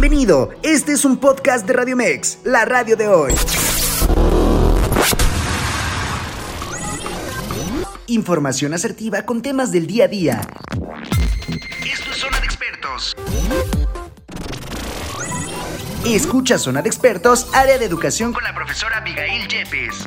Bienvenido, este es un podcast de Radio Mex, la radio de hoy. Información asertiva con temas del día a día. Esto es Zona de Expertos. Escucha Zona de Expertos, área de educación con la profesora Abigail Yepes.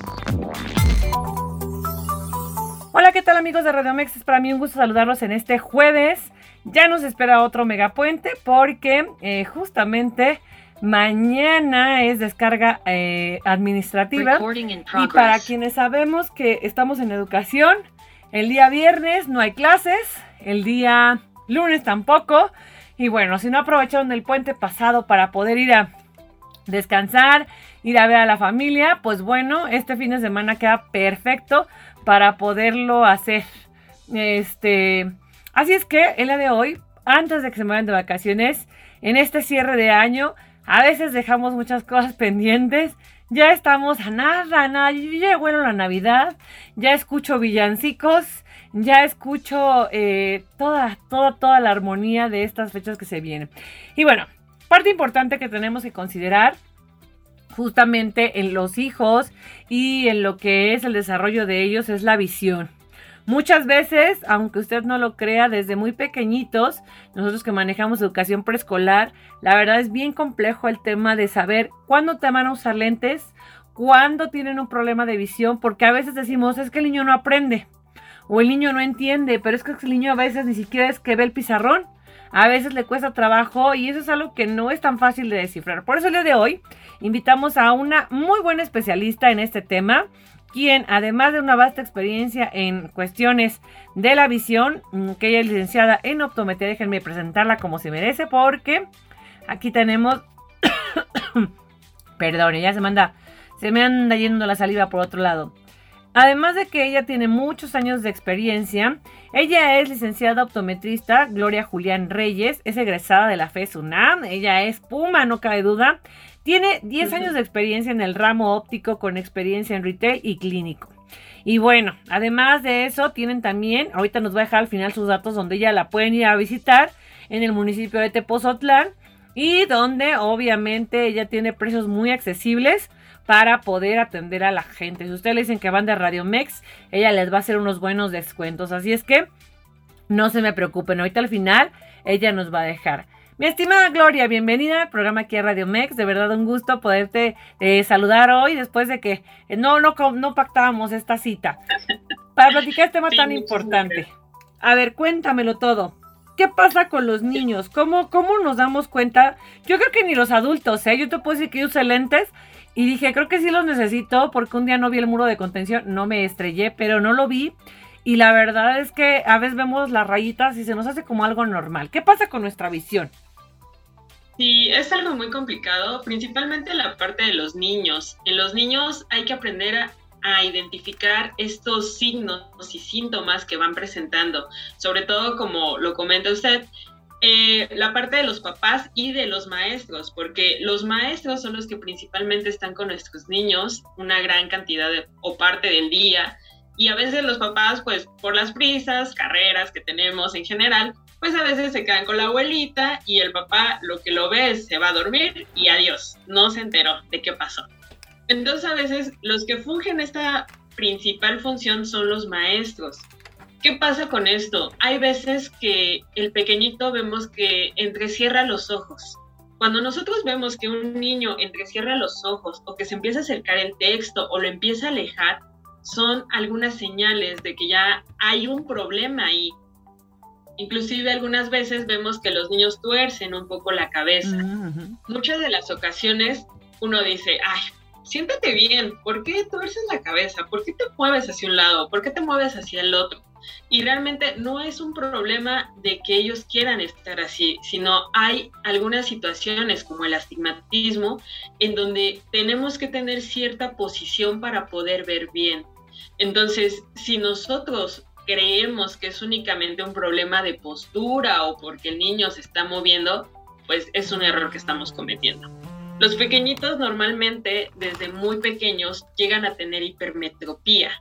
Hola, ¿qué tal amigos de Radio Mex? Es para mí un gusto saludarlos en este jueves. Ya nos espera otro megapuente porque eh, justamente mañana es descarga eh, administrativa. Y para quienes sabemos que estamos en educación, el día viernes no hay clases, el día lunes tampoco. Y bueno, si no aprovecharon el puente pasado para poder ir a descansar, ir a ver a la familia, pues bueno, este fin de semana queda perfecto para poderlo hacer. Este, así es que el día de hoy, antes de que se vayan de vacaciones, en este cierre de año, a veces dejamos muchas cosas pendientes. Ya estamos a nada, a nada. ya bueno la Navidad, ya escucho villancicos, ya escucho eh, toda, toda, toda la armonía de estas fechas que se vienen. Y bueno, parte importante que tenemos que considerar justamente en los hijos y en lo que es el desarrollo de ellos es la visión. Muchas veces, aunque usted no lo crea, desde muy pequeñitos, nosotros que manejamos educación preescolar, la verdad es bien complejo el tema de saber cuándo te van a usar lentes, cuándo tienen un problema de visión, porque a veces decimos, es que el niño no aprende o el niño no entiende, pero es que el niño a veces ni siquiera es que ve el pizarrón, a veces le cuesta trabajo y eso es algo que no es tan fácil de descifrar. Por eso el día de hoy invitamos a una muy buena especialista en este tema, quien además de una vasta experiencia en cuestiones de la visión, mm, que ella es licenciada en optometría, déjenme presentarla como se merece, porque aquí tenemos, perdón, ya se manda, se me anda yendo la saliva por otro lado. Además de que ella tiene muchos años de experiencia, ella es licenciada optometrista Gloria Julián Reyes, es egresada de la FES UNAM, ella es Puma, no cabe duda. Tiene 10 años de experiencia en el ramo óptico con experiencia en retail y clínico. Y bueno, además de eso, tienen también, ahorita nos va a dejar al final sus datos donde ella la pueden ir a visitar en el municipio de Tepozotlán y donde obviamente ella tiene precios muy accesibles para poder atender a la gente. Si ustedes le dicen que van de Radio Mex, ella les va a hacer unos buenos descuentos. Así es que no se me preocupen, ahorita al final ella nos va a dejar. Mi estimada Gloria, bienvenida al programa aquí a Radio Mex. De verdad un gusto poderte eh, saludar hoy después de que eh, no, no, no pactábamos esta cita. Para platicar este tema tan importante. A ver, cuéntamelo todo. ¿Qué pasa con los niños? ¿Cómo, ¿Cómo nos damos cuenta? Yo creo que ni los adultos, ¿eh? Yo te puedo decir que use lentes y dije, creo que sí los necesito porque un día no vi el muro de contención, no me estrellé, pero no lo vi. Y la verdad es que a veces vemos las rayitas y se nos hace como algo normal. ¿Qué pasa con nuestra visión? Sí, es algo muy complicado, principalmente la parte de los niños. En los niños hay que aprender a, identificar estos signos y síntomas que van presentando, sobre todo como lo comenta usted, eh, la parte de los papás y de los maestros, porque los maestros son los que principalmente están con nuestros niños una gran cantidad o parte del día. Y a veces los papás, pues por las prisas, carreras que tenemos en general, pues a veces se quedan con la abuelita y el papá lo que lo ve es se va a dormir y adiós, no se enteró de qué pasó. Entonces a veces los que fungen esta principal función son los maestros. ¿Qué pasa con esto? Hay veces que el pequeñito vemos que entrecierra los ojos. Cuando nosotros vemos que un niño entrecierra los ojos o que se empieza a acercar el texto o lo empieza a alejar, son algunas señales de que ya hay un problema ahí. Inclusive algunas veces vemos que los niños tuercen un poco la cabeza. Muchas de las ocasiones uno dice, ay, siéntate bien, ¿por qué tuerces la cabeza? ¿Por qué te mueves hacia un lado? ¿Por qué te mueves hacia el otro? Y realmente no es un problema de que ellos quieran estar así, sino hay algunas situaciones como el astigmatismo en donde tenemos que tener cierta posición para poder ver bien. Entonces, si nosotros creemos que es únicamente un problema de postura o porque el niño se está moviendo, pues es un error que estamos cometiendo. Los pequeñitos normalmente desde muy pequeños llegan a tener hipermetropía,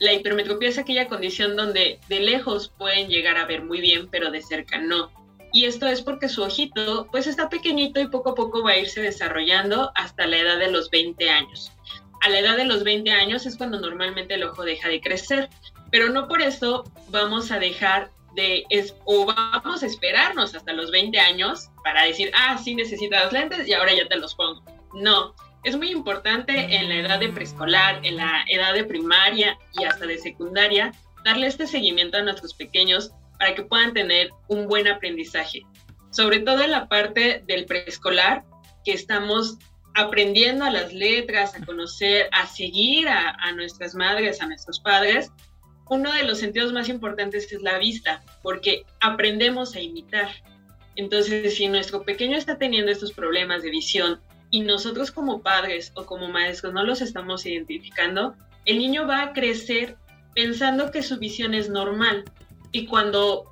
la hipermetropía es aquella condición donde de lejos pueden llegar a ver muy bien, pero de cerca no. y esto es porque su ojito pues está pequeñito y poco a poco va a irse desarrollando hasta la edad de los 20 años. A la edad de los 20 años es cuando normalmente el ojo deja de crecer, pero no por eso vamos a dejar de, es, o vamos a esperarnos hasta los 20 años para decir, ah, sí necesitas lentes y ahora ya te los pongo. No, es muy importante en la edad de preescolar, en la edad de primaria y hasta de secundaria, darle este seguimiento a nuestros pequeños para que puedan tener un buen aprendizaje. Sobre todo en la parte del preescolar, que estamos aprendiendo a las letras, a conocer, a seguir a, a, nuestras madres, a nuestros padres, uno de los sentidos más importantes es la vista, porque aprendemos a imitar. Entonces, si nuestro pequeño está teniendo estos problemas de visión y nosotros como padres o como maestros no los estamos identificando, el niño va a crecer pensando que su visión es normal y cuando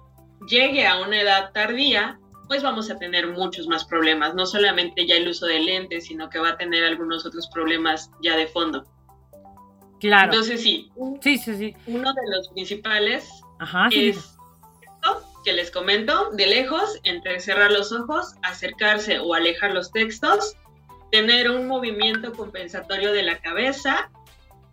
llegue a una edad tardía, pues vamos a tener muchos más problemas, no solamente ya el uso de lentes, sino que va a tener algunos otros problemas ya de fondo. Claro. Entonces sí, sí, sí, sí. uno de los principales es esto que les comento, de lejos, entre cerrar los ojos, acercarse o alejar los textos, tener un movimiento compensatorio de la cabeza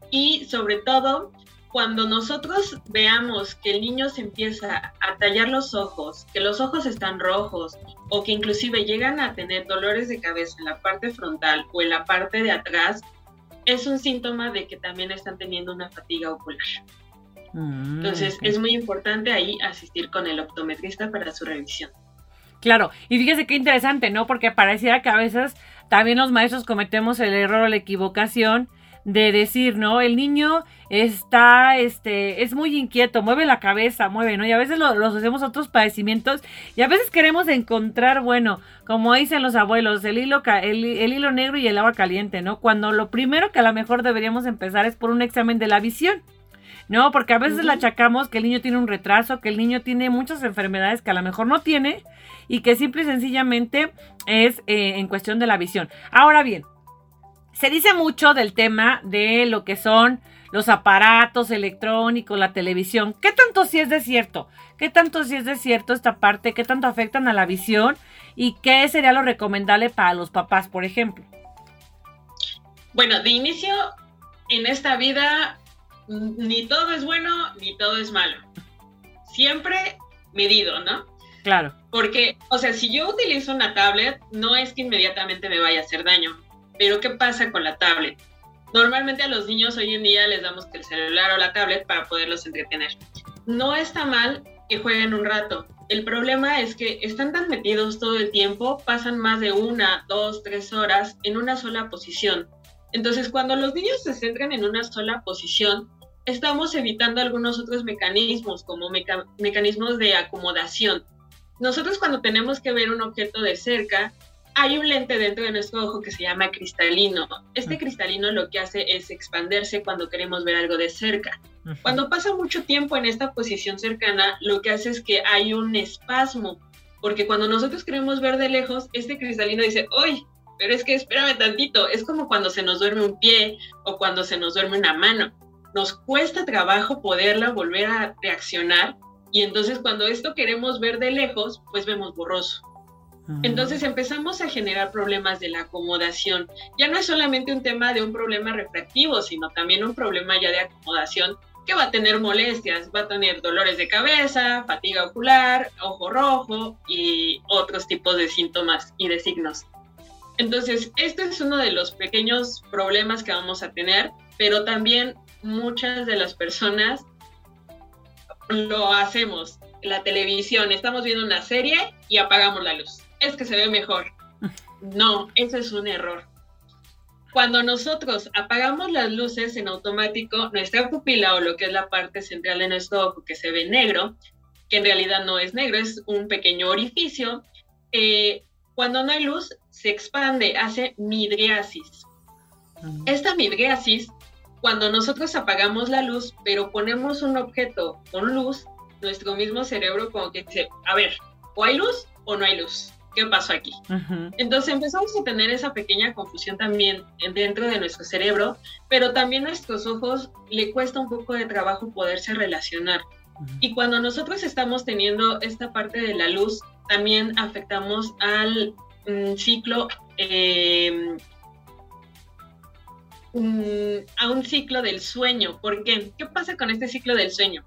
y sobre todo cuando nosotros veamos que el niño se empieza a tallar los ojos, que los ojos están rojos o que inclusive llegan a tener dolores de cabeza en la parte frontal o en la parte de atrás, es un síntoma de que también están teniendo una fatiga ocular. Mm, Entonces es muy importante ahí asistir con el optometrista para su revisión. Claro, y fíjese qué interesante, ¿no? Porque pareciera que a veces también los maestros cometemos el error o la equivocación de decir, ¿no? El niño está, este, es muy inquieto, mueve la cabeza, mueve, ¿no? Y a veces lo, los hacemos otros padecimientos y a veces queremos encontrar, bueno, como dicen los abuelos, el hilo, el, el hilo negro y el agua caliente, ¿no? Cuando lo primero que a lo mejor deberíamos empezar es por un examen de la visión. No, porque a veces le achacamos que el niño tiene un retraso, que el niño tiene muchas enfermedades que a lo mejor no tiene y que simple y sencillamente es eh, en cuestión de la visión. Ahora bien, se dice mucho del tema de lo que son los aparatos electrónicos, la televisión. ¿Qué tanto sí es de cierto? ¿Qué tanto sí es de cierto esta parte? ¿Qué tanto afectan a la visión? ¿Y qué sería lo recomendable para los papás, por ejemplo? Bueno, de inicio, en esta vida, ni todo es bueno, ni todo es malo. Siempre medido, ¿no? Claro. Porque, o sea, si yo utilizo una tablet, no es que inmediatamente me vaya a hacer daño pero ¿qué pasa con la tablet? Normalmente a los niños hoy en día les damos el celular o la tablet para poderlos entretener. No está mal que jueguen un rato. El problema es que están tan metidos todo el tiempo, pasan más de una, dos, tres horas en una sola posición. Entonces, cuando los niños se centran en una sola posición, estamos evitando algunos otros mecanismos, como mecanismos de acomodación. Nosotros cuando tenemos que ver un objeto de cerca, hay un lente dentro de nuestro ojo que se llama cristalino. Este cristalino lo que hace es expandirse cuando queremos ver algo de cerca. Cuando pasa mucho tiempo en esta posición cercana, lo que hace es que hay un espasmo, porque cuando nosotros queremos ver de lejos, este cristalino dice, ¡Uy! Pero es que espérame tantito, es como cuando se nos duerme un pie o cuando se nos duerme una mano. Nos cuesta trabajo poderla volver a reaccionar y entonces cuando esto queremos ver de lejos, pues vemos borroso. Entonces empezamos a generar problemas de la acomodación. Ya no es solamente un tema de un problema refractivo, sino también un problema ya de acomodación que va a tener molestias, va a tener dolores de cabeza, fatiga ocular, ojo rojo y otros tipos de síntomas y de signos. Entonces, este es uno de los pequeños problemas que vamos a tener, pero también muchas de las personas lo hacemos. La televisión, estamos viendo una serie y apagamos la luz es que se ve mejor. No, eso es un error. Cuando nosotros apagamos las luces en automático, nuestra pupila o lo que es la parte central de nuestro ojo que se ve negro, que en realidad no es negro, es un pequeño orificio, eh, cuando no hay luz se expande, hace midriasis. Esta midriasis, cuando nosotros apagamos la luz, pero ponemos un objeto con luz, nuestro mismo cerebro como que dice, a ver, o hay luz o no hay luz. ¿Qué pasó aquí? Entonces empezamos a tener esa pequeña confusión también dentro de nuestro cerebro, pero también a nuestros ojos le cuesta un poco de trabajo poderse relacionar. Y cuando nosotros estamos teniendo esta parte de la luz, también afectamos al mm, ciclo, mm, a un ciclo del sueño. ¿Por qué? ¿Qué pasa con este ciclo del sueño?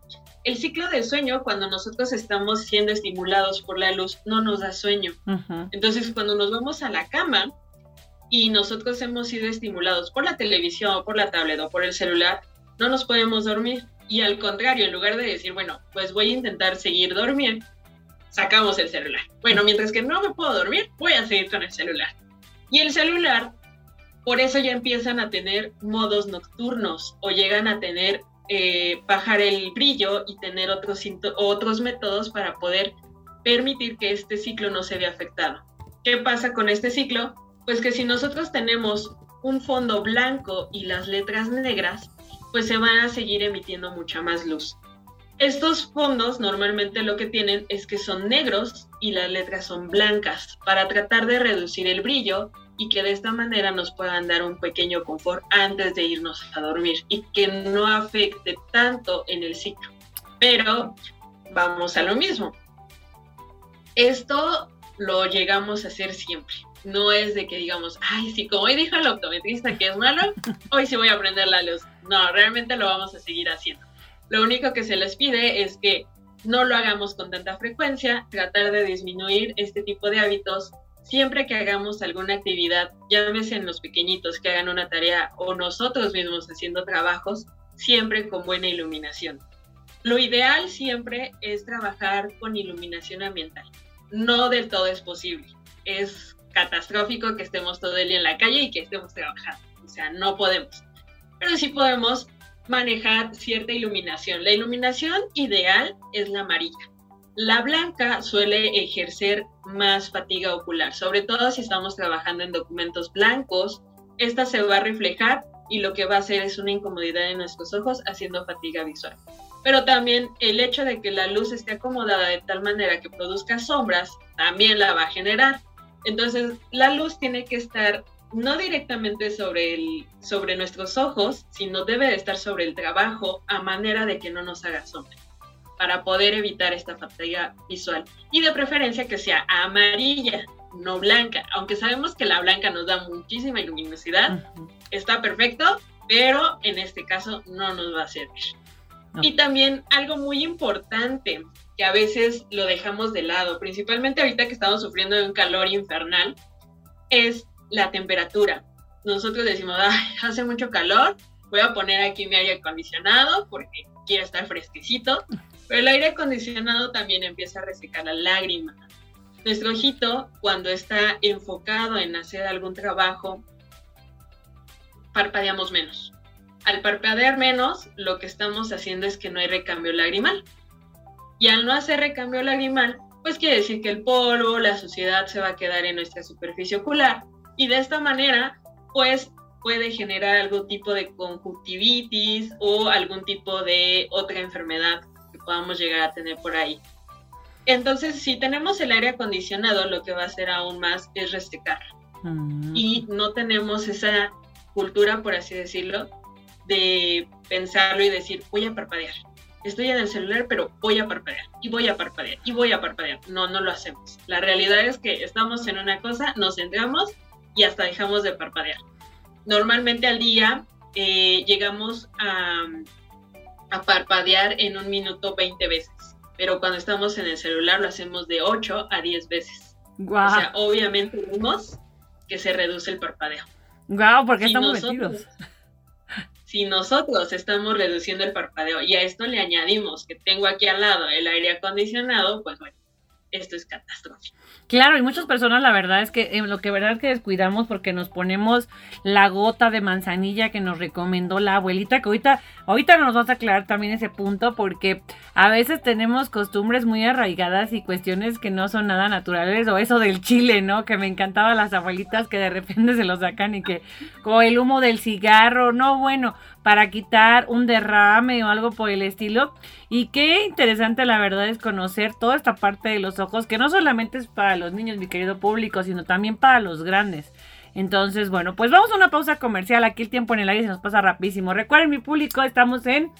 El ciclo del sueño, cuando nosotros estamos siendo estimulados por la luz, no nos da sueño. Entonces, cuando nos vamos a la cama y nosotros hemos sido estimulados por la televisión, por la tablet o por el celular, no nos podemos dormir. Y al contrario, en lugar de decir, bueno, pues voy a intentar seguir dormir, sacamos el celular. Bueno, mientras que no me puedo dormir, voy a seguir con el celular. Y el celular, por eso ya empiezan a tener modos nocturnos o llegan a tener, eh, bajar el brillo y tener otros, otros métodos para poder permitir que este ciclo no se vea afectado. ¿Qué pasa con este ciclo? Pues que si nosotros tenemos un fondo blanco y las letras negras, pues se van a seguir emitiendo mucha más luz. Estos fondos normalmente lo que tienen es que son negros y las letras son blancas para tratar de reducir el brillo y que de esta manera nos puedan dar un pequeño confort antes de irnos a dormir y que no afecte tanto en el ciclo. Pero vamos a lo mismo. Esto lo llegamos a hacer siempre. No es de que digamos, ay, sí, como hoy dijo el optometrista que es malo, hoy sí voy a prender la luz. No, realmente lo vamos a seguir haciendo. Lo único que se les pide es que no lo hagamos con tanta frecuencia, tratar de disminuir este tipo de hábitos siempre que hagamos alguna actividad, llámese en los pequeñitos que hagan una tarea o nosotros mismos haciendo trabajos, siempre con buena iluminación. Lo ideal siempre es trabajar con iluminación ambiental. No del todo es posible. Es catastrófico que estemos todo el día en la calle y que estemos trabajando. O sea, no podemos pero sí podemos manejar cierta iluminación. La iluminación ideal es la amarilla. La blanca suele ejercer más fatiga ocular, sobre todo si estamos trabajando en documentos blancos. Esta se va a reflejar y lo que va a hacer es una incomodidad en nuestros ojos haciendo fatiga visual. Pero también el hecho de que la luz esté acomodada de tal manera que produzca sombras también la va a generar. Entonces, la luz tiene que estar no directamente sobre, el, sobre nuestros ojos, sino debe de estar sobre el trabajo a manera de que no nos haga sombra, para poder evitar esta fatiga visual. Y de preferencia que sea amarilla, no blanca, aunque sabemos que la blanca nos da muchísima luminosidad, está perfecto, pero en este caso no nos va a servir. Y también algo muy importante que a veces lo dejamos de lado, principalmente ahorita que estamos sufriendo de un calor infernal, es la temperatura. Nosotros decimos, hace mucho calor, voy a poner aquí mi aire acondicionado porque quiero estar fresquecito, pero el aire acondicionado también empieza a resecar la lágrima. Nuestro ojito, cuando está enfocado en hacer algún trabajo, parpadeamos menos. Al parpadear menos, lo que estamos haciendo es que no hay recambio lagrimal. Y al no hacer recambio lagrimal, pues quiere decir que el polvo, la suciedad se va a quedar en nuestra superficie ocular y de esta manera, pues puede generar algún tipo de conjuntivitis o algún tipo de otra enfermedad podamos llegar a tener por ahí. Entonces, si tenemos el aire acondicionado, lo que va a hacer aún más es resecar. Mm. Y no tenemos esa cultura, por así decirlo, de pensarlo y decir, voy a parpadear. Estoy en el celular, pero voy a parpadear y voy a parpadear y voy a parpadear. No, no lo hacemos. La realidad es que estamos en una cosa, nos centramos y hasta dejamos de parpadear. Normalmente al día eh, llegamos a, a, parpadear en un minuto 20 veces, pero cuando estamos en el celular lo hacemos de 8 a 10 veces. O sea, obviamente vemos que se reduce el parpadeo. Guau, porque estamos metidos. Si nosotros estamos reduciendo el parpadeo y a esto le añadimos que tengo aquí al lado el aire acondicionado, pues bueno, esto es catastrófico. Claro, y muchas personas la verdad es que lo que verdad es que descuidamos porque nos ponemos la gota de manzanilla que nos recomendó la abuelita, que ahorita, ahorita nos vas a aclarar también ese punto porque a veces tenemos costumbres muy arraigadas y cuestiones que no son nada naturales, o eso del chile, ¿no? Que me encantaba las abuelitas que de repente se lo sacan y que, como el humo del cigarro, no, bueno, para quitar un derrame o algo por el estilo. Y qué interesante la verdad es conocer toda esta parte de los ojos, que no solamente es para los niños, mi querido público, sino también para los grandes. Entonces, bueno, pues vamos a una pausa comercial. Aquí el tiempo en el aire se nos pasa rapidísimo. Recuerden, mi público, estamos en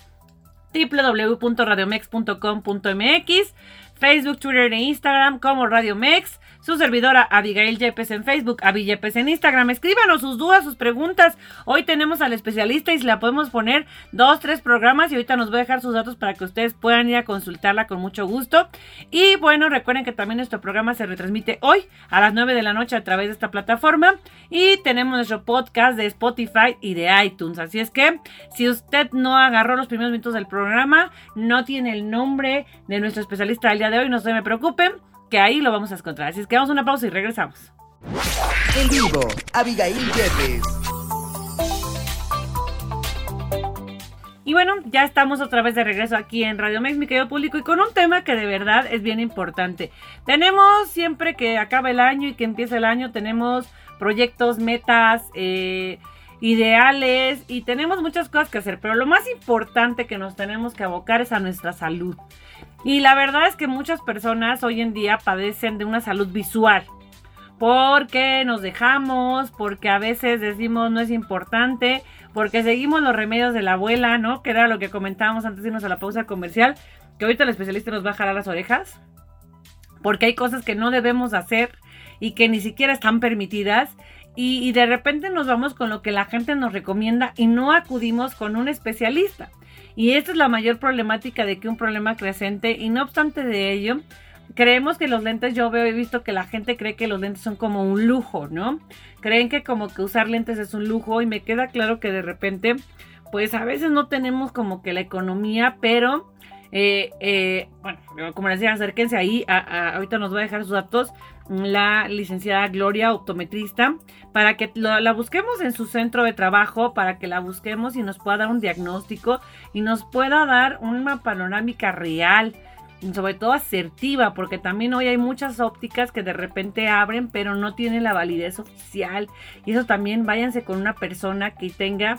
www.radiomex.com.mx Facebook, Twitter e Instagram como Radio Mex su servidora Abigail Yepes en Facebook, Abi Yepes en Instagram. Escríbanos sus dudas, sus preguntas. Hoy tenemos al especialista y la podemos poner dos, tres programas y ahorita nos voy a dejar sus datos para que ustedes puedan ir a consultarla con mucho gusto. Y bueno, recuerden que también nuestro programa se retransmite hoy a las 9 de la noche a través de esta plataforma y tenemos nuestro podcast de Spotify y de iTunes. Así es que si usted no agarró los primeros minutos del programa, no tiene el nombre de nuestro especialista del día de hoy, no se me preocupen que ahí lo vamos a encontrar. Así es que vamos a una pausa y regresamos. En vivo, Abigail Yepes. Y bueno, ya estamos otra vez de regreso aquí en Radio Mex, mi querido público, y con un tema que de verdad es bien importante. Tenemos siempre que acaba el año y que empieza el año, tenemos proyectos, metas, eh, ideales y tenemos muchas cosas que hacer, pero lo más importante que nos tenemos que abocar es a nuestra salud. Y la verdad es que muchas personas hoy en día padecen de una salud visual. Porque nos dejamos, porque a veces decimos no es importante, porque seguimos los remedios de la abuela, ¿no? Que era lo que comentábamos antes de irnos a la pausa comercial, que ahorita el especialista nos va a jalar las orejas. Porque hay cosas que no debemos hacer y que ni siquiera están permitidas y, de repente nos vamos con lo que la gente nos recomienda y no acudimos con un especialista. Y esta es la mayor problemática de que un problema creciente y no obstante de ello, creemos que los lentes, yo veo, he visto que la gente cree que los lentes son como un lujo, ¿no? Creen que como que usar lentes es un lujo y me queda claro que de repente, pues a veces no tenemos como que la economía, pero eh, eh, bueno, como les decía, acérquense ahí. ahorita nos va a dejar sus datos la licenciada Gloria, optometrista, para que la busquemos en su centro de trabajo, para que la busquemos y nos pueda dar un diagnóstico y nos pueda dar una panorámica real sobre todo asertiva, porque también hoy hay muchas ópticas que de repente abren, pero no tienen la validez oficial. Y eso también váyanse con una persona que tenga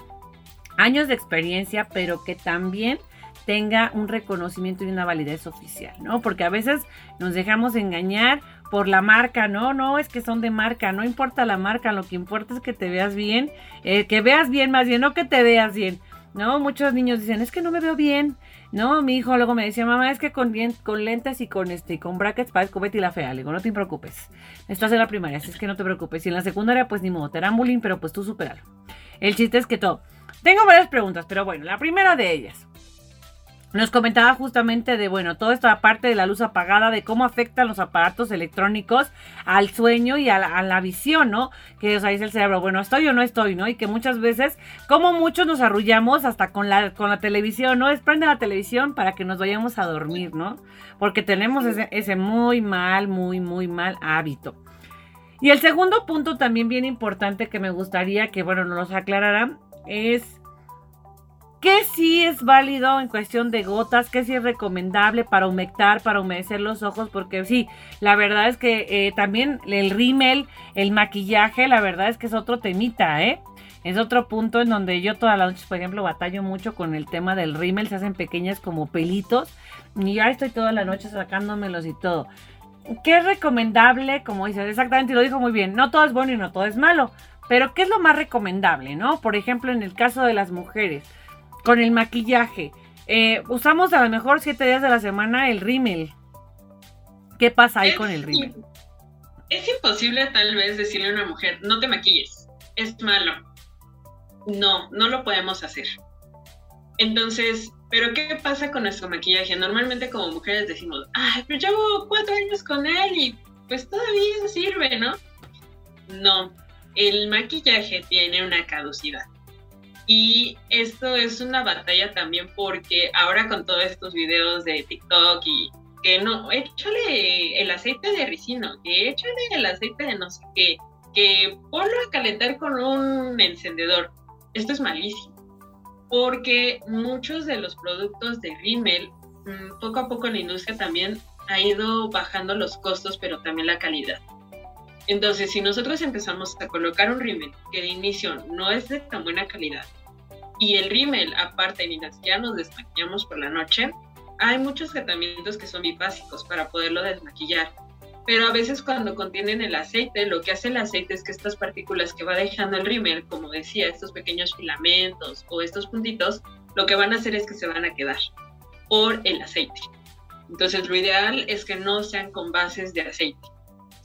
años de experiencia, pero que también tenga un reconocimiento y una validez oficial, ¿no? Porque a veces nos dejamos engañar por la marca, no, no, es que son de marca, no importa la marca, lo que importa es que te veas bien, eh, que veas bien más bien, no que te veas bien, ¿no? Muchos niños dicen, es que no me veo bien, ¿no? Mi hijo luego me decía, mamá, es que con, con lentes y con este, con brackets parezco Betty la fea, le digo, no te preocupes, estás en la primaria, así es que no te preocupes, y en la secundaria, pues ni modo, te bullying, pero pues tú superalo. El chiste es que todo. Tengo varias preguntas, pero bueno, la primera de ellas. Nos comentaba justamente de, bueno, toda esta parte de la luz apagada, de cómo afectan los aparatos electrónicos al sueño y a la, visión, ¿no? Que, o sea, dice el cerebro, bueno, estoy o no estoy, ¿no? Y que muchas veces, como muchos nos arrullamos hasta con la, con la televisión, ¿no? Es prende la televisión para que nos vayamos a dormir, ¿no? Porque tenemos ese, ese muy mal, muy, muy mal hábito. Y el segundo punto también bien importante que me gustaría que, bueno, nos aclarara es ¿Qué sí es válido en cuestión de gotas? ¿Qué sí es recomendable para humectar, para humedecer los ojos? Porque sí, la verdad es que eh, también el rímel, el maquillaje, la verdad es que es otro temita, ¿eh? Es otro punto en donde yo todas las noches, por ejemplo, batallo mucho con el tema del rímel. Se hacen pequeñas como pelitos. Y ya estoy toda la noche sacándomelos y todo. ¿Qué es recomendable? Como dices, exactamente, lo dijo muy bien. No todo es bueno y no todo es malo. Pero ¿qué es lo más recomendable, no? Por ejemplo, en el caso de las mujeres con el maquillaje. Eh, usamos a lo mejor siete días de la semana el rímel. ¿Qué pasa ahí con el rímel? Es imposible tal vez decirle a una mujer, no te maquilles, es malo. No, no lo podemos hacer. Entonces, ¿pero qué pasa con nuestro maquillaje? Normalmente como mujeres decimos, ay, pero llevo cuatro años con él y pues todavía sirve, ¿no? No, el maquillaje tiene una caducidad. Y esto es una batalla también porque ahora con todos estos videos de TikTok y que no, échale el aceite de ricino, que échale el aceite de no sé qué, que ponlo a calentar con un encendedor. Esto es malísimo, porque muchos de los productos de Rimmel, mm, poco a poco la industria también ha ido bajando los costos, pero también la calidad. Entonces, si nosotros empezamos a colocar un rímel que de inicio no es de tan buena calidad y el rímel, aparte, ni siquiera nos desmaquillamos por la noche, hay muchos tratamientos que son básicos para poderlo desmaquillar. Pero a veces cuando contienen el aceite, lo que hace el aceite es que estas partículas que va dejando el rímel, como decía, estos pequeños filamentos o estos puntitos, lo que van a hacer es que se van a quedar por el aceite. Entonces, lo ideal es que no sean con bases de aceite.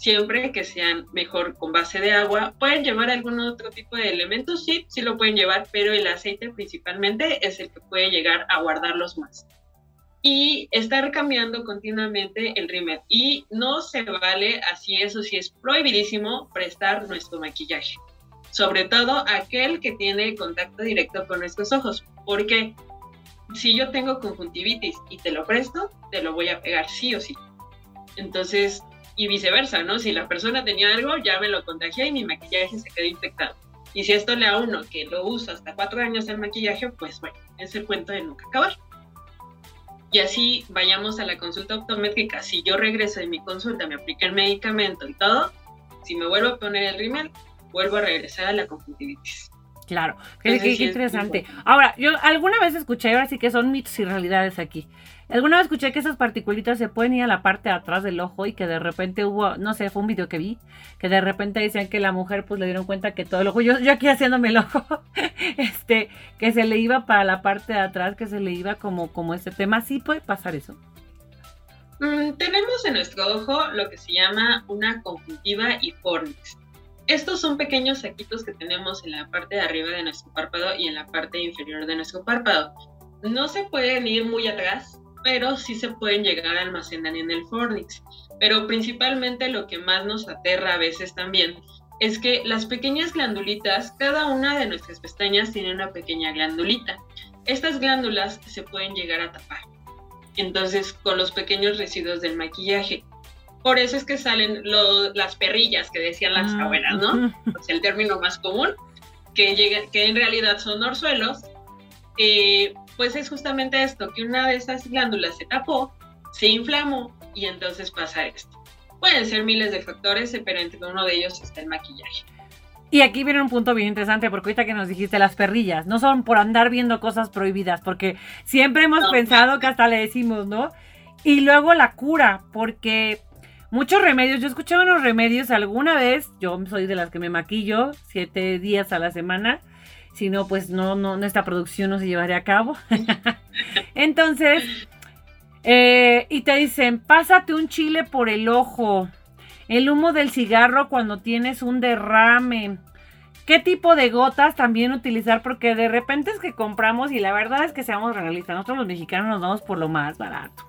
Siempre que sean mejor con base de agua, pueden llevar algún otro tipo de elementos, sí, sí lo pueden llevar, pero el aceite principalmente es el que puede llegar a guardarlos más y estar cambiando continuamente el rímel. Y no se vale, así eso sí es prohibidísimo, prestar nuestro maquillaje. Sobre todo aquel que tiene contacto directo con nuestros ojos. Porque si yo tengo conjuntivitis y te lo presto, te lo voy a pegar sí o sí. Entonces, y viceversa, ¿no? Si la persona tenía algo, ya me lo contagié y mi maquillaje se quedó infectado. Y si esto le a uno que lo usa hasta cuatro años el maquillaje, pues bueno, es el cuento de nunca acabar y así vayamos a la consulta optométrica. Si yo regreso de mi consulta, me apliqué el medicamento y todo, si me vuelvo a poner el rímel, vuelvo a regresar a la conjuntivitis. Claro, qué, interesante. Ahora, yo alguna vez escuché, ahora sí que son mitos y realidades aquí. Alguna vez escuché que esas particulitas se pueden ir a la parte de atrás del ojo y que de repente hubo, no sé, fue un video que vi, que de repente decían que la mujer pues le dieron cuenta que todo el ojo, yo, aquí haciéndome el ojo, este, que se le iba para la parte de atrás, que se le iba como, como este tema. ¿Sí puede pasar eso? Mm, tenemos en nuestro ojo lo que se llama una conjuntiva y fornix. Estos son pequeños saquitos que tenemos en la parte de arriba de nuestro párpado y en la parte inferior de nuestro párpado. No se pueden ir muy atrás, pero sí se pueden llegar a almacenar en el fornix. Pero principalmente lo que más nos aterra a veces también es que las pequeñas glandulitas, cada una de nuestras pestañas tiene una pequeña glandulita. Estas glándulas se pueden llegar a tapar. Entonces, con los pequeños residuos del maquillaje. Por eso es que salen las perrillas que decían las ah, abuelas, ¿no? Es el término más común, que, que en realidad son orzuelos, eh, pues es justamente esto, que una de esas glándulas se tapó, se inflamó y entonces pasa esto. Pueden ser miles de factores, pero entre uno de ellos está el maquillaje. Y aquí viene un punto bien interesante, porque ahorita que nos dijiste las perrillas, no son por andar viendo cosas prohibidas, porque siempre hemos pensado que hasta le decimos, ¿no? Y luego la cura, porque muchos remedios, yo escuché unos remedios alguna vez, yo soy de las que me maquillo siete días a la semana, si no, pues no, no, esta producción no se llevaría a cabo. Entonces, eh, y te dicen, pásate un chile por el ojo, el humo del cigarro cuando tienes un derrame. ¿Qué tipo de gotas también utilizar? Porque de repente es que compramos y la verdad es que seamos realistas, nosotros los mexicanos nos vamos por lo más barato.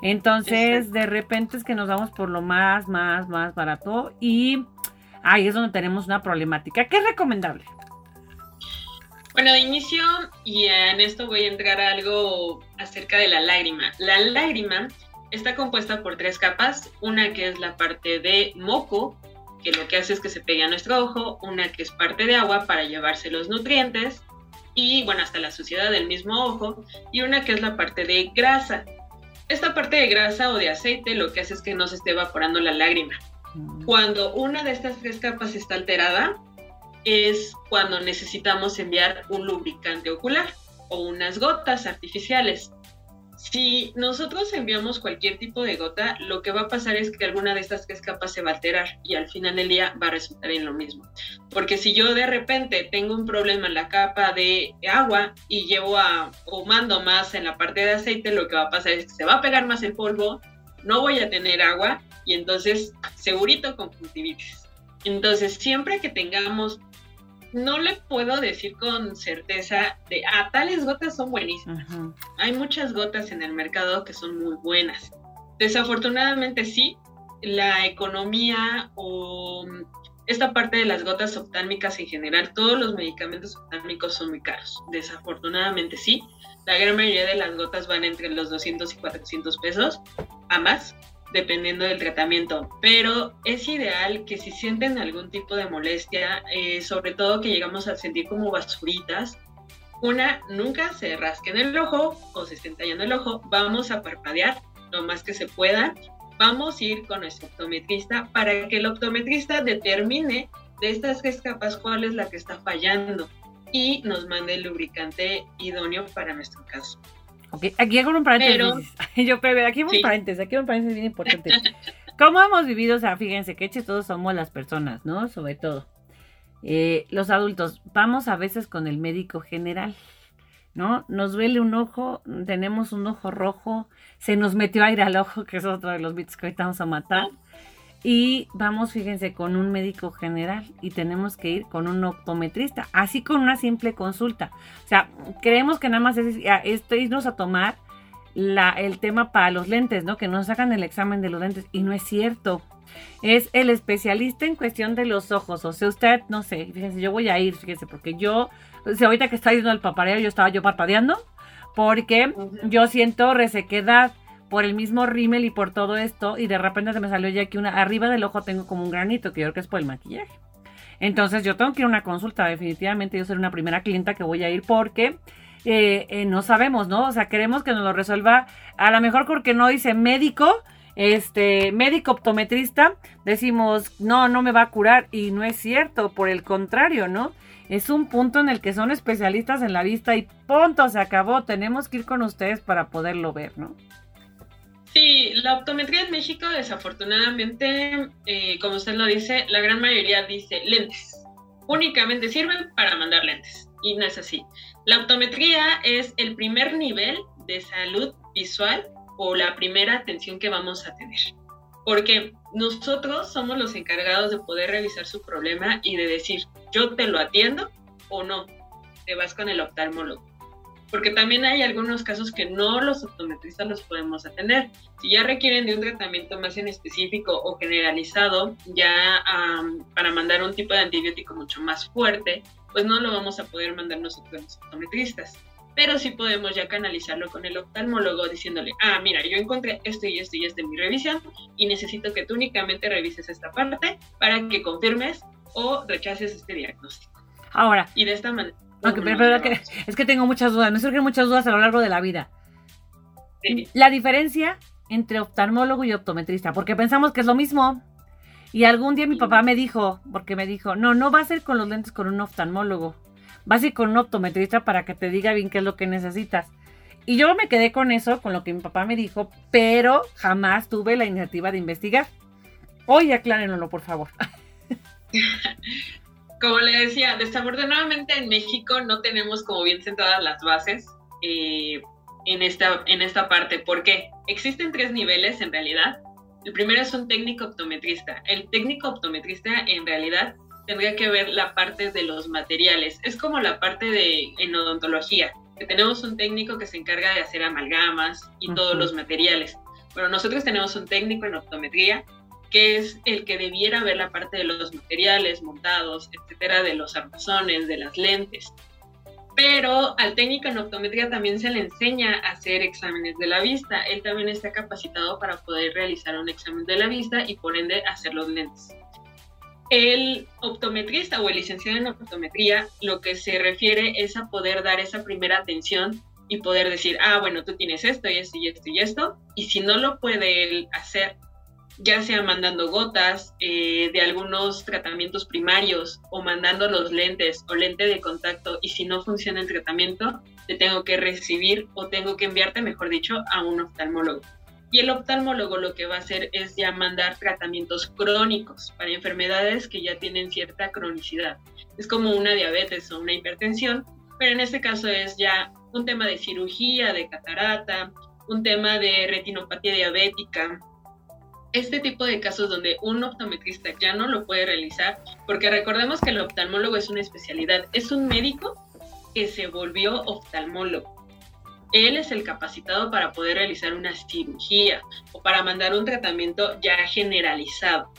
Entonces, de repente es que nos vamos por lo más, más, más barato y ahí es donde tenemos una problemática. ¿Qué es recomendable? Bueno, de inicio, y en esto voy a entrar a algo acerca de la lágrima. La lágrima está compuesta por tres capas, una que es la parte de moco, que lo que hace es que se pegue a nuestro ojo, una que es parte de agua para llevarse los nutrientes, y bueno, hasta la suciedad del mismo ojo, y una que es la parte de grasa. Esta parte de grasa o de aceite lo que hace es que no se esté evaporando la lágrima. Mm. Cuando una de estas tres capas está alterada, es cuando necesitamos enviar un lubricante ocular o unas gotas artificiales. Si nosotros enviamos cualquier tipo de gota, lo que va a pasar es que alguna de estas tres capas se va a alterar y al final del día va a resultar en lo mismo. Porque si yo de repente tengo un problema en la capa de agua y llevo a o mando más en la parte de aceite, lo que va a pasar es que se va a pegar más el polvo, no voy a tener agua y entonces segurito conjuntivitis. Entonces, siempre que tengamos no le puedo decir con certeza de, ah, tales gotas son buenísimas. Hay muchas gotas en el mercado que son muy buenas. Desafortunadamente sí, la economía o esta parte de las gotas oftálmicas en general, todos los medicamentos oftálmicos son muy caros. Desafortunadamente sí. La gran mayoría de las gotas van entre los 200 y 400 pesos a más dependiendo del tratamiento, pero es ideal que si sienten algún tipo de molestia, eh, sobre todo que llegamos a sentir como basuritas, una, nunca se rasquen el ojo o se estén tallando el ojo, vamos a parpadear lo más que se pueda, vamos a ir con nuestro optometrista para que el optometrista determine de estas tres capas cuál es la que está fallando y nos mande el lubricante idóneo para nuestro caso aquí hago un paréntesis. Yo, aquí hago un paréntesis, aquí un paréntesis bien importante. ¿Cómo hemos vivido? O sea, fíjense que todos somos las personas, ¿no? Sobre todo. Eh, los adultos, vamos a veces con el médico general. ¿no? Nos duele un ojo, tenemos un ojo rojo, se nos metió aire al ojo, que es otro de los mitos que ahorita vamos a matar. Y vamos, fíjense, con un médico general y tenemos que ir con un optometrista, así con una simple consulta. O sea, creemos que nada más es, irnos a tomar la, el tema para los lentes, ¿no? Que nos sacan el examen de los lentes y no es cierto. Es el especialista en cuestión de los ojos. O sea, usted, no sé, fíjense, yo voy a ir, fíjense, porque yo, o sea, ahorita que está yendo el papareo, yo estaba yo parpadeando, porque yo siento resequedad por el mismo rímel y por todo esto, y de repente se me salió ya aquí una, arriba del ojo tengo como un granito, que yo creo que es por el maquillaje. Entonces yo tengo que ir a una consulta, definitivamente yo soy una primera clienta que voy a ir porque eh, eh, no sabemos, ¿no? O sea, queremos que nos lo resuelva, a lo mejor porque no dice médico, este médico optometrista, decimos, no, no me va a curar y no es cierto, por el contrario, ¿no? Es un punto en el que son especialistas en la vista y punto, se acabó, tenemos que ir con ustedes para poderlo ver, ¿no? Sí, la optometría en México, desafortunadamente, eh, como usted lo dice, la gran mayoría dice lentes. Únicamente sirven para mandar lentes. Y no es así. La optometría es el primer nivel de salud visual o la primera atención que vamos a tener. Porque nosotros somos los encargados de poder revisar su problema y de decir, yo te lo atiendo o no, te vas con el oftalmólogo porque también hay algunos casos que no los optometristas los podemos atender. Si ya requieren de un tratamiento más en específico o generalizado, ya para mandar un tipo de antibiótico mucho más fuerte, pues no lo vamos a poder mandar nosotros los optometristas. Pero sí podemos ya canalizarlo con el oftalmólogo diciéndole, ah, mira, yo encontré esto y esto y esto en mi revisión y necesito que tú únicamente revises esta parte para que confirmes o rechaces este diagnóstico. Ahora. Y de esta manera es que tengo muchas dudas, me surgen muchas dudas a lo largo de la vida. La diferencia entre oftalmólogo y optometrista, porque pensamos que es lo mismo. Y algún día mi papá me dijo, porque me dijo, no, no vas a ir con los lentes con un oftalmólogo, vas a ir con un optometrista para que te diga bien qué es lo que necesitas. Y yo me quedé con eso, con lo que mi papá me dijo, pero jamás tuve la iniciativa de investigar. Hoy aclárenlo, por favor. como le decía, desafortunadamente en México no tenemos como bien sentadas las bases eh, en, esta, en esta parte, porque existen tres niveles en realidad. El primero es un técnico optometrista. El técnico optometrista en realidad tendría que ver la parte de los materiales. Es como la parte de en odontología, que tenemos un técnico que se encarga de hacer amalgamas y todos los materiales. Bueno, nosotros tenemos un técnico en optometría que es el que debiera ver la parte de los materiales montados, etcétera, de los armazones, de las lentes. Pero al técnico en optometría también se le enseña a hacer exámenes de la vista. Él también está capacitado para poder realizar un examen de la vista y por ende hacer los lentes. El optometrista o el licenciado en optometría lo que se refiere es a poder dar esa primera atención y poder decir, ah, bueno, tú tienes esto y esto y esto y esto. Y si no lo puede él hacer ya sea mandando gotas eh, de algunos tratamientos primarios o mandando los lentes o lente de contacto y si no funciona el tratamiento, te tengo que recibir o tengo que enviarte, mejor dicho, a un oftalmólogo. Y el oftalmólogo lo que va a hacer es ya mandar tratamientos crónicos para enfermedades que ya tienen cierta cronicidad. Es como una diabetes o una hipertensión, pero en este caso es ya un tema de cirugía, de catarata, un tema de retinopatía diabética, este tipo de casos donde un optometrista ya no lo puede realizar, porque recordemos que el oftalmólogo es una especialidad, es un médico que se volvió oftalmólogo. Él es el capacitado para poder realizar una cirugía o para mandar un tratamiento ya generalizado.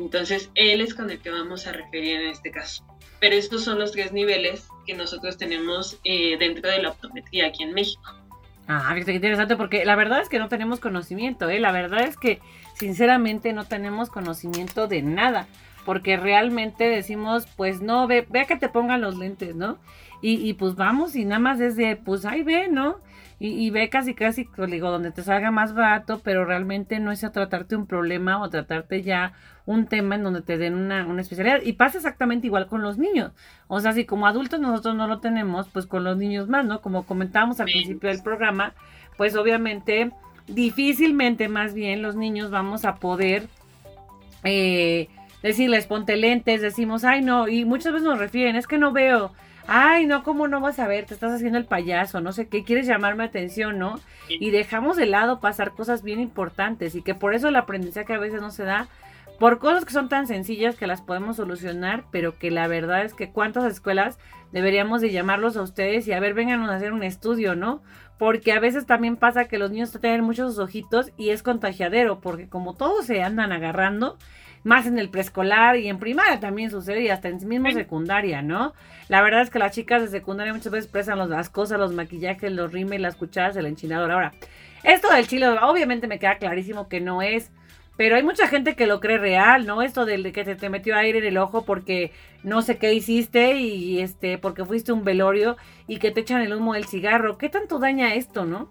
Entonces, él es con el que vamos a referir en este caso. Pero estos son los tres niveles que nosotros tenemos eh, dentro de la optometría aquí en México. Ah, qué interesante, porque la verdad es que no tenemos conocimiento, ¿eh? La verdad es que sinceramente no tenemos conocimiento de nada, porque realmente decimos, pues no, ve, ve que te pongan los lentes, ¿no? Y, y pues vamos y nada más desde, pues ahí ve, ¿no? Y, ve casi, casi, pues, digo, donde te salga más barato, pero realmente no es a tratarte un problema o tratarte ya un tema en donde te den una, una, especialidad. Y pasa exactamente igual con los niños. O sea, si como adultos nosotros no lo tenemos, pues con los niños más, ¿no? Como comentábamos al principio del programa, pues obviamente difícilmente más bien los niños vamos a poder eh, decirles ponte lentes, decimos, ay no, y muchas veces nos refieren, es que no veo, ay, no, ¿cómo no vas a ver? Te estás haciendo el payaso, no sé qué, quieres llamarme atención, ¿no? Y dejamos de lado pasar cosas bien importantes y que por eso el aprendizaje a veces no se da por cosas que son tan sencillas que las podemos solucionar, pero que la verdad es que cuántas escuelas deberíamos de llamarlos a ustedes y a ver, vengan a hacer un estudio, ¿no? Porque a veces también pasa que los niños tienen muchos ojitos y es contagiadero, porque como todos se andan agarrando, más en el preescolar y en primaria también sucede y hasta en mismo secundaria, ¿no? La verdad es que las chicas de secundaria muchas veces presan las cosas, los maquillajes, los rimes, las cucharas, el enchinador. Ahora, esto del chile, obviamente me queda clarísimo que no es pero hay mucha gente que lo cree real, ¿no? Esto de que te, te metió aire en el ojo porque no sé qué hiciste y este porque fuiste un velorio y que te echan el humo del cigarro. ¿Qué tanto daña esto, no?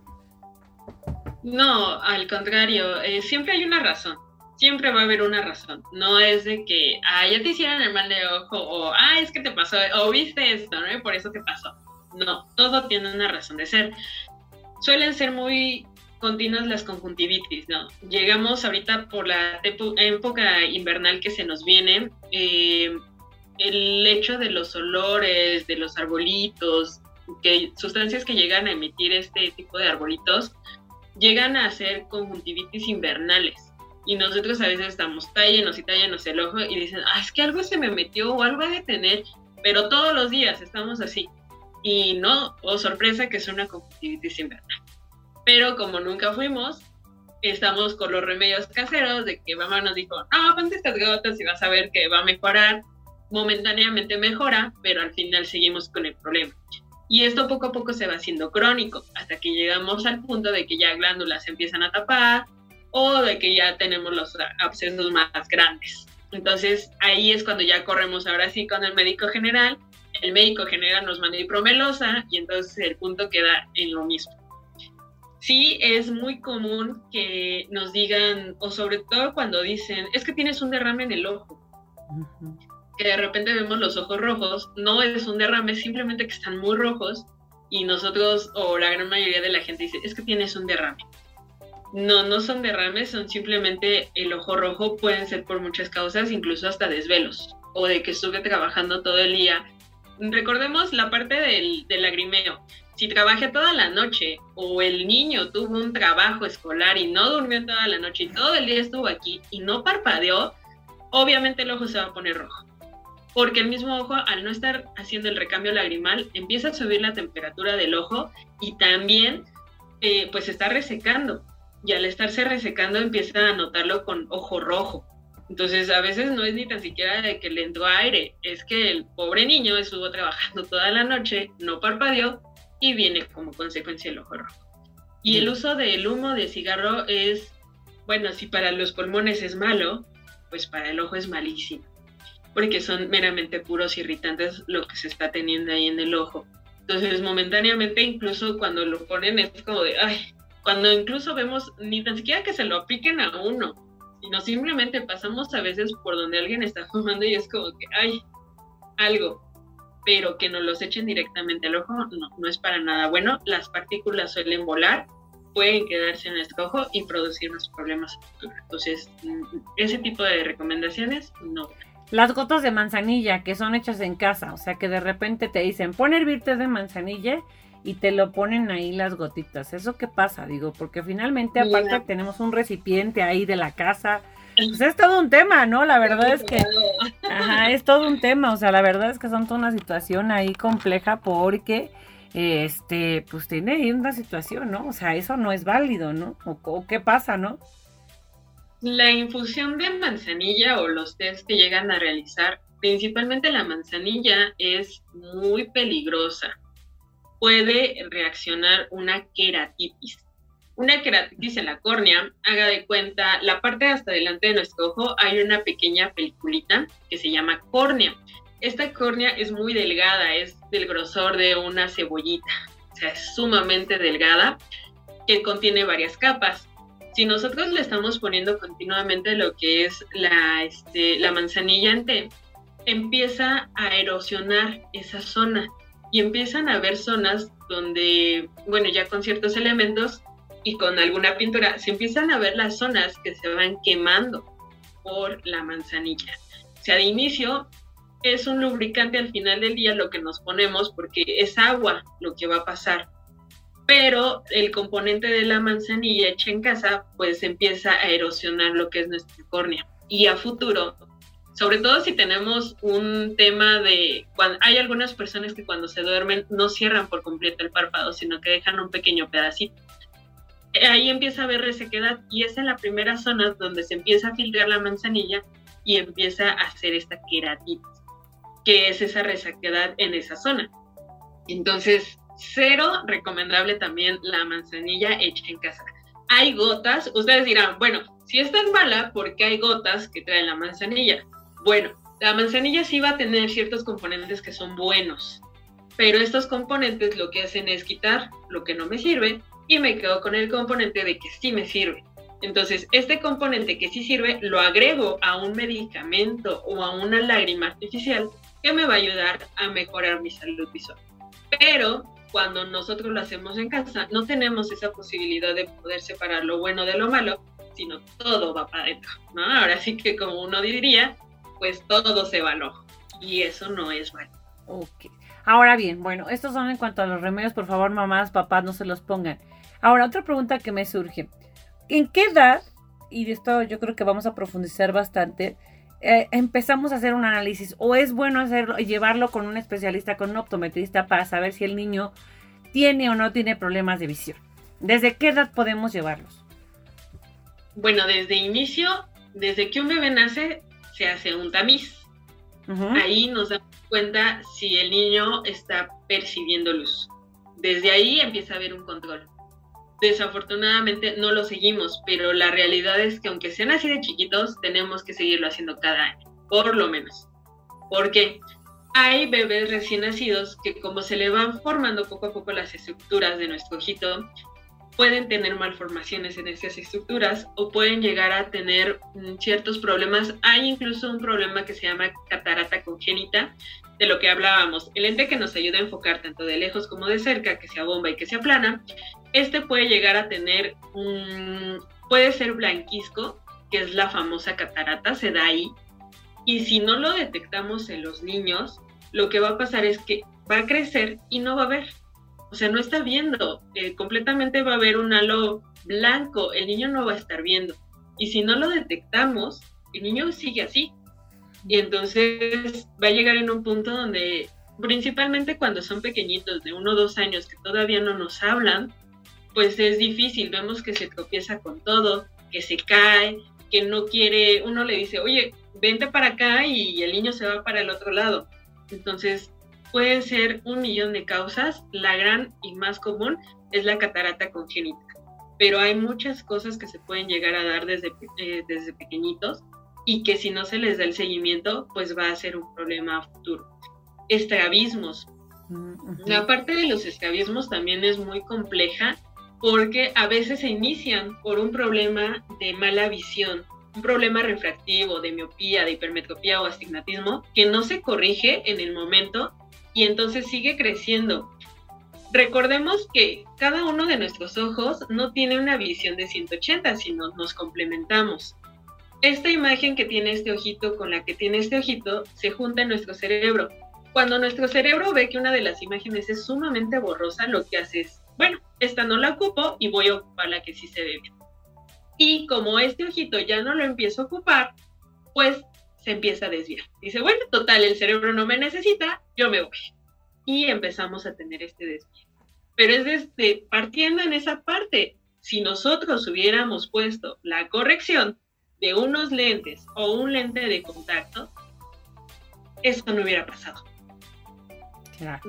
No, al contrario, eh, siempre hay una razón. Siempre va a haber una razón. No es de que, ah, ya te hicieron el mal de ojo o, ah, es que te pasó, o viste esto, ¿no? Y por eso te pasó. No, todo tiene una razón de ser. Suelen ser muy continuas las conjuntivitis, ¿no? Llegamos ahorita por la época invernal que se nos viene, eh, el hecho de los olores, de los arbolitos, que sustancias que llegan a emitir este tipo de arbolitos, llegan a ser conjuntivitis invernales. Y nosotros a veces estamos tallenos y tallenos el ojo y dicen, ah, es que algo se me metió o algo ha de tener, pero todos los días estamos así. Y no, o oh, sorpresa que es una conjuntivitis invernal. Pero como nunca fuimos, estamos con los remedios caseros de que mamá nos dijo, no, ponte estas gotas y vas a ver que va a mejorar. Momentáneamente mejora, pero al final seguimos con el problema. Y esto poco a poco se va haciendo crónico, hasta que llegamos al punto de que ya glándulas empiezan a tapar o de que ya tenemos los abscesos más grandes. Entonces ahí es cuando ya corremos ahora sí con el médico general. El médico general nos manda ipromelosa y entonces el punto queda en lo mismo sí es muy común que nos digan, o sobre todo cuando dicen, es que tienes un derrame en el ojo. Que de repente vemos los ojos rojos, no es un derrame, simplemente que están muy rojos y nosotros, o la gran mayoría de la gente dice, es que tienes un derrame. No, no son derrames, son simplemente el ojo rojo, pueden ser por muchas causas, incluso hasta desvelos, o de que estuve trabajando todo el día. Recordemos la parte del, lagrimeo si trabajé toda la noche o el niño tuvo un trabajo escolar y no durmió toda la noche y todo el día estuvo aquí y no parpadeó, obviamente el ojo se va a poner rojo. Porque el mismo ojo, al no estar haciendo el recambio lagrimal, empieza a subir la temperatura del ojo y también eh, pues está resecando. Y al estarse resecando empieza a notarlo con ojo rojo. Entonces a veces no es ni tan siquiera de que le entró aire, es que el pobre niño estuvo trabajando toda la noche, no parpadeó y viene como consecuencia el ojo rojo. Y el uso del humo de cigarro es, bueno, si para los pulmones es malo, pues para el ojo es malísimo, porque son meramente puros irritantes lo que se está teniendo ahí en el ojo. Entonces, momentáneamente, incluso cuando lo ponen, es como de, ay, cuando incluso vemos ni tan siquiera que se lo apliquen a uno, sino simplemente pasamos a veces por donde alguien está fumando y es como que, ay, algo pero que nos los echen directamente al ojo no, no es para nada bueno. Las partículas suelen volar, pueden quedarse en nuestro ojo y producirnos problemas. Entonces, mm, ese tipo de recomendaciones no. Las gotas de manzanilla que son hechas en casa, o sea que de repente te dicen pon hervir de manzanilla y te lo ponen ahí las gotitas. ¿Eso qué pasa? Digo, porque finalmente aparte tenemos un recipiente ahí de la casa pues es todo un tema, ¿no? La verdad es que ajá, es todo un tema, o sea, la verdad es que son toda una situación ahí compleja porque este, pues tiene ahí una situación, ¿no? O sea, eso no es válido, ¿no? O, qué pasa, ¿no? La infusión de manzanilla o los test que llegan a realizar, principalmente la manzanilla, es muy peligrosa. Puede reaccionar una queratitis una queratitis en la córnea, haga de cuenta, la parte de hasta delante de nuestro ojo hay una pequeña peliculita que se llama córnea. Esta córnea es muy delgada, es del grosor de una cebollita, o sea, es sumamente delgada, que contiene varias capas. Si nosotros le estamos poniendo continuamente lo que es la, este, la manzanilla en empieza a erosionar esa zona y empiezan a haber zonas donde, bueno, ya con ciertos elementos y con alguna pintura, se empiezan a ver las zonas que se van quemando por la manzanilla. O sea, de inicio es un lubricante al final del día lo que nos ponemos porque es agua lo que va a pasar. Pero el componente de la manzanilla hecha en casa pues empieza a erosionar lo que es nuestra córnea. Y a futuro, sobre todo si tenemos un tema de, cuando, hay algunas personas que cuando se duermen no cierran por completo el párpado, sino que dejan un pequeño pedacito. Ahí empieza a haber resequedad y es en la primera zona donde se empieza a filtrar la manzanilla y empieza a hacer esta queratitis que es esa resaquedad en esa zona. Entonces, cero recomendable también la manzanilla hecha en casa. Hay gotas, ustedes dirán, bueno, si es tan mala, ¿por qué hay gotas que traen la manzanilla? Bueno, la manzanilla sí va a tener ciertos componentes que son buenos, pero estos componentes lo que hacen es quitar lo que no me sirve y me quedo con el componente de que sí me sirve. Entonces, este componente que sí sirve lo agrego a un medicamento o a una lágrima artificial que me va a ayudar a mejorar mi salud visual. Pero cuando nosotros lo hacemos en casa, no tenemos esa posibilidad de poder separar lo bueno de lo malo, sino todo va para adentro, ¿no? Ahora sí que como uno diría, pues todo se va al ojo. Y eso no es bueno. Ok. Ahora bien, bueno, estos son en cuanto a los remedios, por favor, mamás, papás, no se los pongan. Ahora, otra pregunta que me surge. ¿En qué edad, y de esto yo creo que vamos a profundizar bastante, eh, empezamos a hacer un análisis o es bueno hacerlo, llevarlo con un especialista, con un optometrista para saber si el niño tiene o no tiene problemas de visión. ¿Desde qué edad podemos llevarlos? Bueno, desde inicio, desde que un bebé nace, se hace un tamiz. Ahí nos damos cuenta si el niño está percibiendo luz. Desde ahí empieza a haber un control desafortunadamente no lo seguimos, pero la realidad es que aunque sean así de chiquitos, tenemos que seguirlo haciendo cada año, por lo menos. Porque hay bebés recién nacidos que como se le van formando poco a poco las estructuras de nuestro ojito, pueden tener malformaciones en esas estructuras o pueden llegar a tener mm, ciertos problemas. Hay incluso un problema que se llama catarata congénita, de lo que hablábamos. El lente que nos ayuda a enfocar tanto de lejos como de cerca, que sea bomba y que sea plana, este puede llegar a tener puede ser blanquisco, que es la famosa catarata, se da ahí. Y si no lo detectamos en los niños, lo que va a pasar es que va a crecer y no va a ver. O sea, no está viendo. Eh, completamente va a haber un halo blanco. El niño no va a estar viendo. Y si no lo detectamos, el niño sigue así. Y entonces va a llegar en un punto donde, principalmente cuando son pequeñitos, de uno o dos años, que todavía no nos hablan, pues es difícil, vemos que se tropieza con todo, que se cae, que no quiere, uno le dice, oye, vente para acá y el niño se va para el otro lado. Entonces, puede ser un millón de causas, la gran y más común es la catarata congénita, pero hay muchas cosas que se pueden llegar a dar desde, eh, desde pequeñitos y que si no se les da el seguimiento, pues va a ser un problema futuro. Estrabismos. Mm, la parte de los estrabismos también es muy compleja porque a veces se inician por un problema de mala visión, un problema refractivo, de miopía, de hipermetropía o astigmatismo, que no se corrige en el momento y entonces sigue creciendo. Recordemos que cada uno de nuestros ojos no tiene una visión de 180, sino nos complementamos. Esta imagen que tiene este ojito con la que tiene este ojito se junta en nuestro cerebro. Cuando nuestro cerebro ve que una de las imágenes es sumamente borrosa, lo que hace es bueno, esta no la ocupo y voy a ocupar la que sí se ve bien. Y como este ojito ya no lo empiezo a ocupar, pues se empieza a desviar. Dice, bueno, total, el cerebro no me necesita, yo me voy. Y empezamos a tener este desvío. Pero es desde partiendo en esa parte. Si nosotros hubiéramos puesto la corrección de unos lentes o un lente de contacto, esto no hubiera pasado.